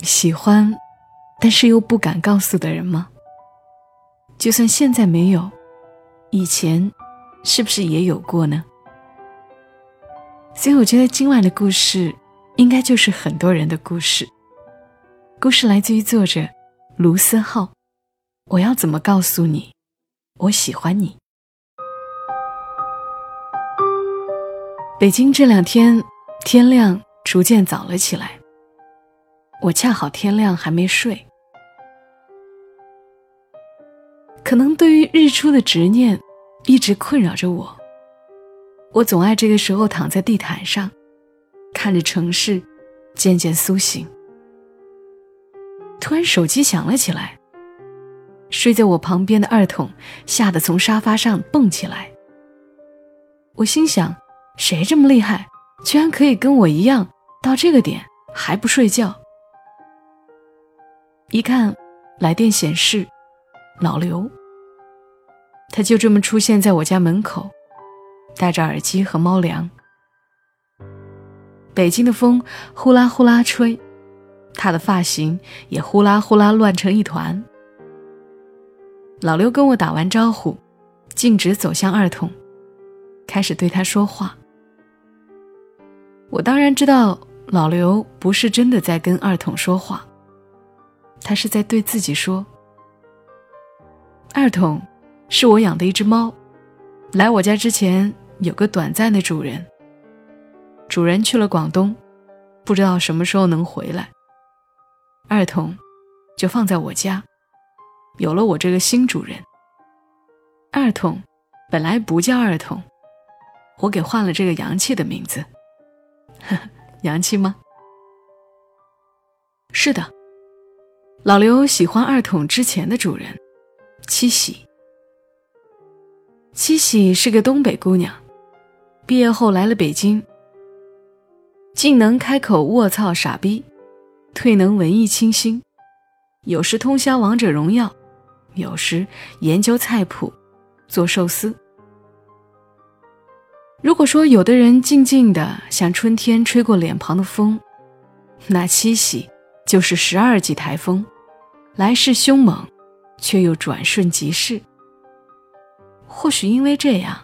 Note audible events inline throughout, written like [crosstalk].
喜欢，但是又不敢告诉的人吗？就算现在没有，以前是不是也有过呢？所以我觉得今晚的故事，应该就是很多人的故事。故事来自于作者卢思浩。我要怎么告诉你，我喜欢你？北京这两天天亮逐渐早了起来。我恰好天亮还没睡，可能对于日出的执念一直困扰着我。我总爱这个时候躺在地毯上，看着城市渐渐苏醒。突然手机响了起来，睡在我旁边的二筒吓得从沙发上蹦起来。我心想，谁这么厉害，居然可以跟我一样到这个点还不睡觉？一看，来电显示，老刘。他就这么出现在我家门口，戴着耳机和猫粮。北京的风呼啦呼啦吹，他的发型也呼啦呼啦乱成一团。老刘跟我打完招呼，径直走向二筒，开始对他说话。我当然知道，老刘不是真的在跟二筒说话。他是在对自己说：“二筒，是我养的一只猫，来我家之前有个短暂的主人。主人去了广东，不知道什么时候能回来。二筒就放在我家，有了我这个新主人。二筒本来不叫二筒，我给换了这个洋气的名字。呵 [laughs] 呵洋气吗？是的。”老刘喜欢二筒之前的主人，七喜。七喜是个东北姑娘，毕业后来了北京，进能开口卧槽傻逼，退能文艺清新，有时通宵王者荣耀，有时研究菜谱，做寿司。如果说有的人静静的像春天吹过脸庞的风，那七喜。就是十二级台风，来势凶猛，却又转瞬即逝。或许因为这样，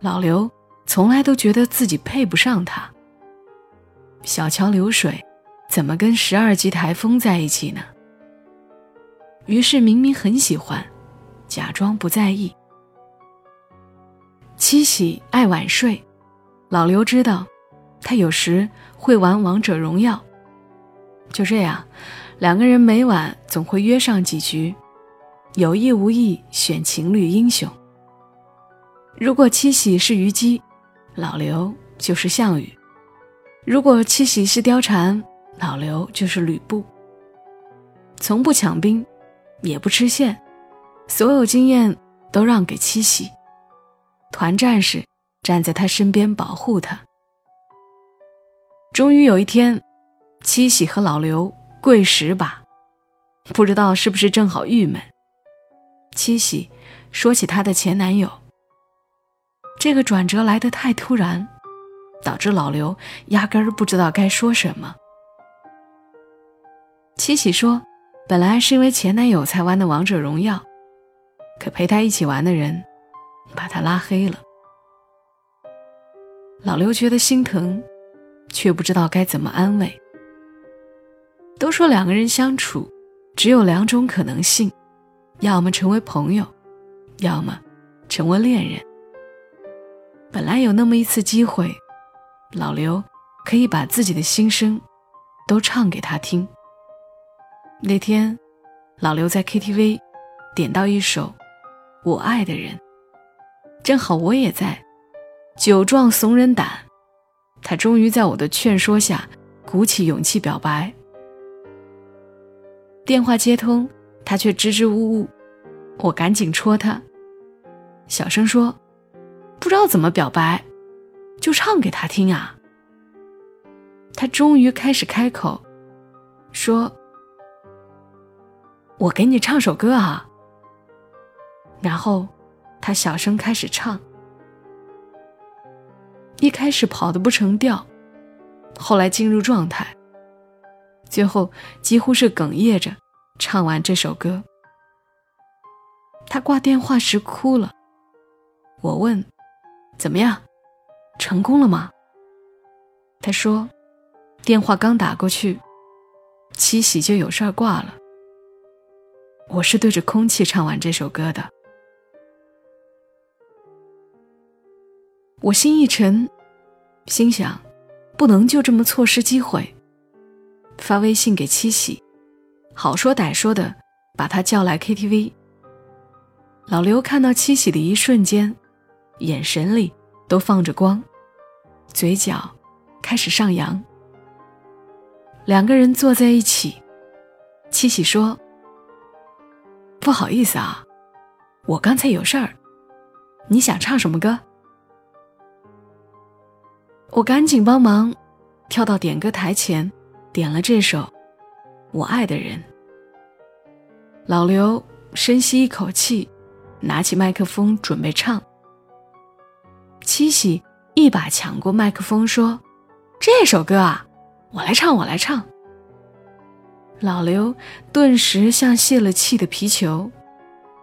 老刘从来都觉得自己配不上他。小桥流水，怎么跟十二级台风在一起呢？于是明明很喜欢，假装不在意。七喜爱晚睡，老刘知道，他有时会玩王者荣耀。就这样，两个人每晚总会约上几局，有意无意选情侣英雄。如果七喜是虞姬，老刘就是项羽；如果七喜是貂蝉，老刘就是吕布。从不抢兵，也不吃线，所有经验都让给七喜。团战时，站在他身边保护他。终于有一天。七喜和老刘跪十把，不知道是不是正好郁闷。七喜说起她的前男友，这个转折来得太突然，导致老刘压根儿不知道该说什么。七喜说，本来是因为前男友才玩的王者荣耀，可陪他一起玩的人把他拉黑了。老刘觉得心疼，却不知道该怎么安慰。都说两个人相处，只有两种可能性：要么成为朋友，要么成为恋人。本来有那么一次机会，老刘可以把自己的心声都唱给他听。那天，老刘在 KTV 点到一首《我爱的人》，正好我也在，酒壮怂人胆，他终于在我的劝说下鼓起勇气表白。电话接通，他却支支吾吾，我赶紧戳他，小声说。不知道怎么表白，就唱给他听啊。他终于开始开口，说：“我给你唱首歌啊。”然后他小声开始唱，一开始跑得不成调，后来进入状态，最后几乎是哽咽着唱完这首歌。他挂电话时哭了，我问。怎么样，成功了吗？他说，电话刚打过去，七喜就有事儿挂了。我是对着空气唱完这首歌的。我心一沉，心想，不能就这么错失机会。发微信给七喜，好说歹说的把他叫来 KTV。老刘看到七喜的一瞬间。眼神里都放着光，嘴角开始上扬。两个人坐在一起，七喜说：“不好意思啊，我刚才有事儿。你想唱什么歌？”我赶紧帮忙，跳到点歌台前，点了这首《我爱的人》。老刘深吸一口气，拿起麦克风准备唱。七喜一把抢过麦克风说：“这首歌啊，我来唱，我来唱。”老刘顿时像泄了气的皮球，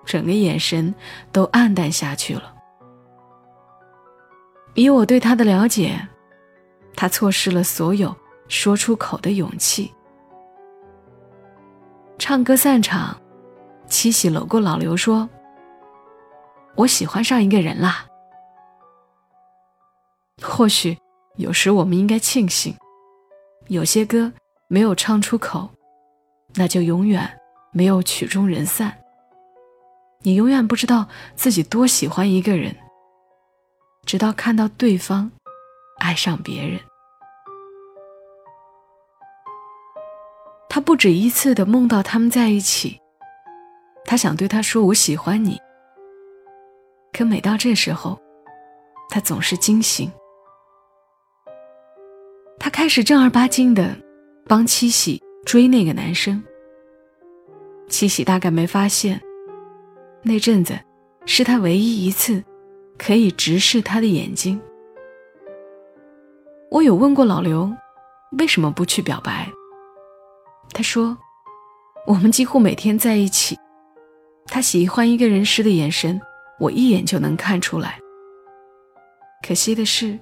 整个眼神都暗淡下去了。以我对他的了解，他错失了所有说出口的勇气。唱歌散场，七喜搂过老刘说：“我喜欢上一个人啦。”或许，有时我们应该庆幸，有些歌没有唱出口，那就永远没有曲终人散。你永远不知道自己多喜欢一个人，直到看到对方爱上别人。他不止一次的梦到他们在一起，他想对他说“我喜欢你”，可每到这时候，他总是惊醒。他开始正儿八经的帮七喜追那个男生。七喜大概没发现，那阵子是他唯一一次可以直视他的眼睛。我有问过老刘，为什么不去表白？他说，我们几乎每天在一起，他喜欢一个人时的眼神，我一眼就能看出来。可惜的是。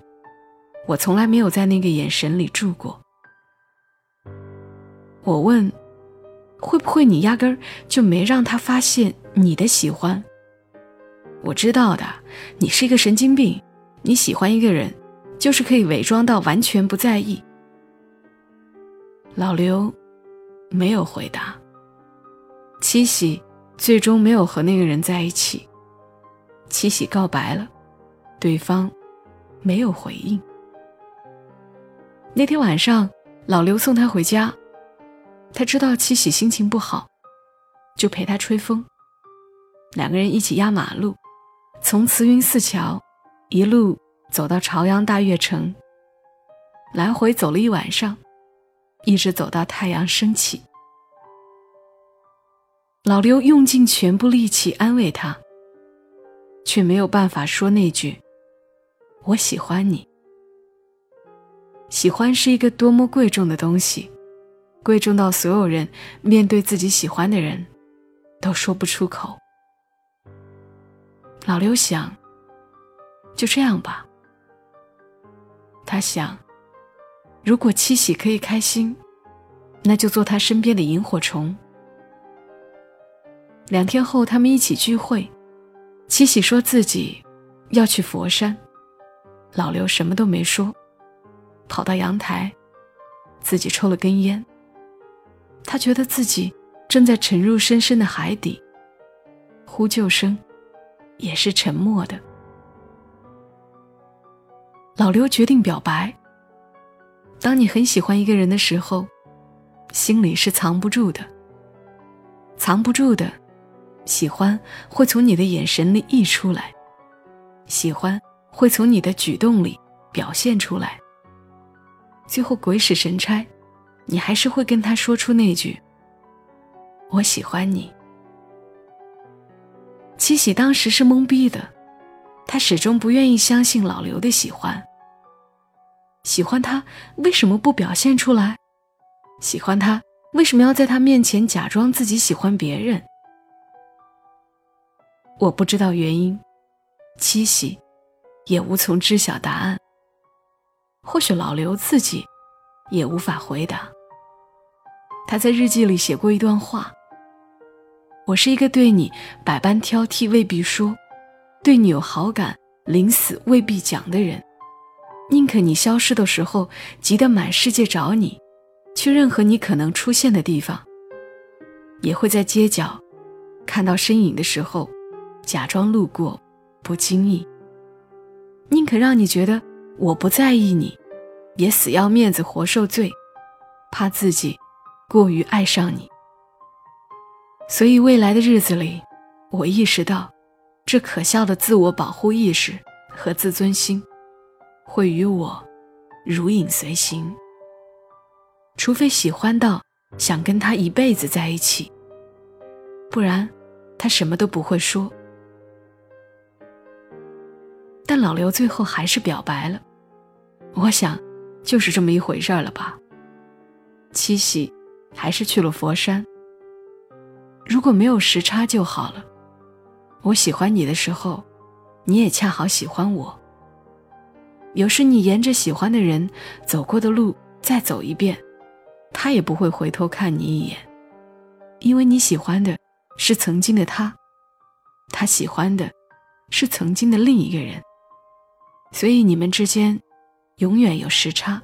我从来没有在那个眼神里住过。我问：“会不会你压根儿就没让他发现你的喜欢？”我知道的，你是一个神经病。你喜欢一个人，就是可以伪装到完全不在意。老刘没有回答。七喜最终没有和那个人在一起。七喜告白了，对方没有回应。那天晚上，老刘送他回家，他知道七喜心情不好，就陪他吹风。两个人一起压马路，从慈云寺桥一路走到朝阳大悦城，来回走了一晚上，一直走到太阳升起。老刘用尽全部力气安慰他，却没有办法说那句“我喜欢你”。喜欢是一个多么贵重的东西，贵重到所有人面对自己喜欢的人，都说不出口。老刘想，就这样吧。他想，如果七喜可以开心，那就做他身边的萤火虫。两天后，他们一起聚会，七喜说自己要去佛山，老刘什么都没说，跑到阳台，自己抽了根烟。他觉得自己正在沉入深深的海底，呼救声也是沉默的。老刘决定表白。当你很喜欢一个人的时候，心里是藏不住的。藏不住的，喜欢会从你的眼神里溢出来，喜欢会从你的举动里表现出来。最后鬼使神差，你还是会跟他说出那句“我喜欢你”。七喜当时是懵逼的，他始终不愿意相信老刘的喜欢。喜欢他为什么不表现出来？喜欢他为什么要在他面前假装自己喜欢别人？我不知道原因，七喜也无从知晓答案。或许老刘自己也无法回答。他在日记里写过一段话：“我是一个对你百般挑剔未必说，对你有好感临死未必讲的人。”宁可你消失的时候急得满世界找你，去任何你可能出现的地方，也会在街角看到身影的时候，假装路过，不经意。宁可让你觉得我不在意你，也死要面子活受罪，怕自己过于爱上你。所以未来的日子里，我意识到，这可笑的自我保护意识和自尊心。会与我如影随形，除非喜欢到想跟他一辈子在一起，不然他什么都不会说。但老刘最后还是表白了，我想就是这么一回事儿了吧。七喜还是去了佛山。如果没有时差就好了。我喜欢你的时候，你也恰好喜欢我。有时你沿着喜欢的人走过的路再走一遍，他也不会回头看你一眼，因为你喜欢的是曾经的他，他喜欢的是曾经的另一个人，所以你们之间永远有时差。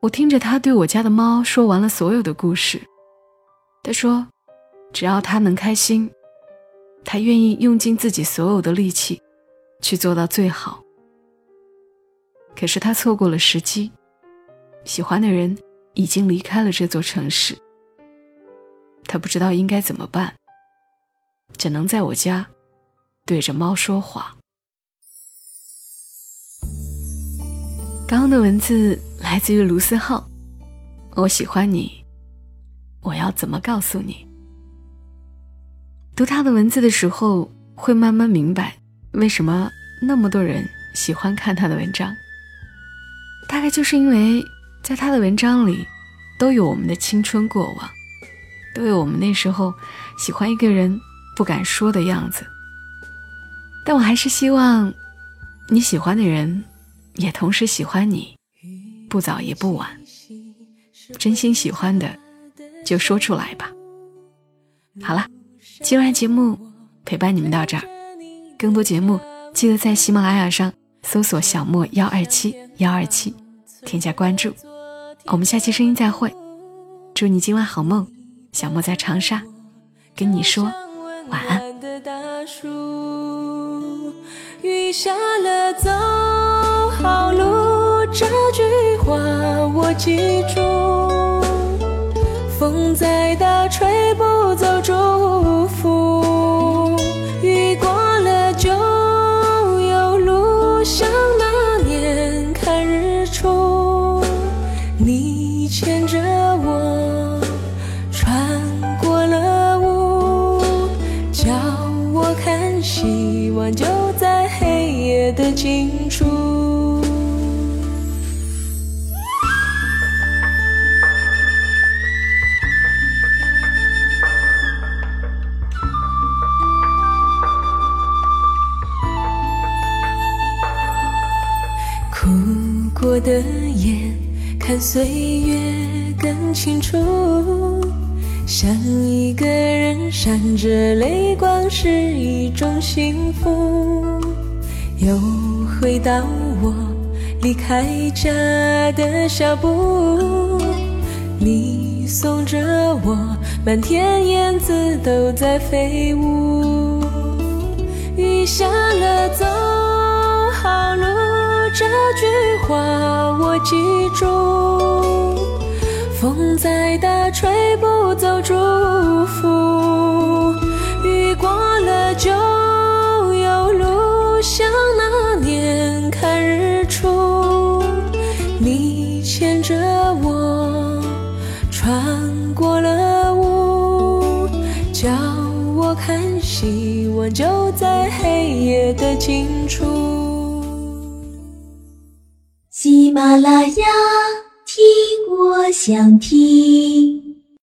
我听着他对我家的猫说完了所有的故事，他说，只要他能开心，他愿意用尽自己所有的力气。去做到最好。可是他错过了时机，喜欢的人已经离开了这座城市。他不知道应该怎么办，只能在我家对着猫说话。刚刚的文字来自于卢思浩，我喜欢你，我要怎么告诉你？读他的文字的时候，会慢慢明白。为什么那么多人喜欢看他的文章？大概就是因为在他的文章里，都有我们的青春过往，都有我们那时候喜欢一个人不敢说的样子。但我还是希望你喜欢的人也同时喜欢你，不早也不晚。真心喜欢的就说出来吧。好了，今晚节目陪伴你们到这儿。更多节目，记得在喜马拉雅上搜索“小莫幺二七幺二七”，添加关注。我们下期声音再会，祝你今晚好梦。小莫在长沙，跟你说晚安。雨下了，走好路，这句话我记住。风再大，吹不走祝福。清楚。哭过的眼，看岁月更清楚，想一个人闪着泪光是一种幸福。又回到我离开家的小步，你送着我，满天燕子都在飞舞。雨下了，走好路，这句话我记住。风再大，吹不走啦啦呀，听我想听。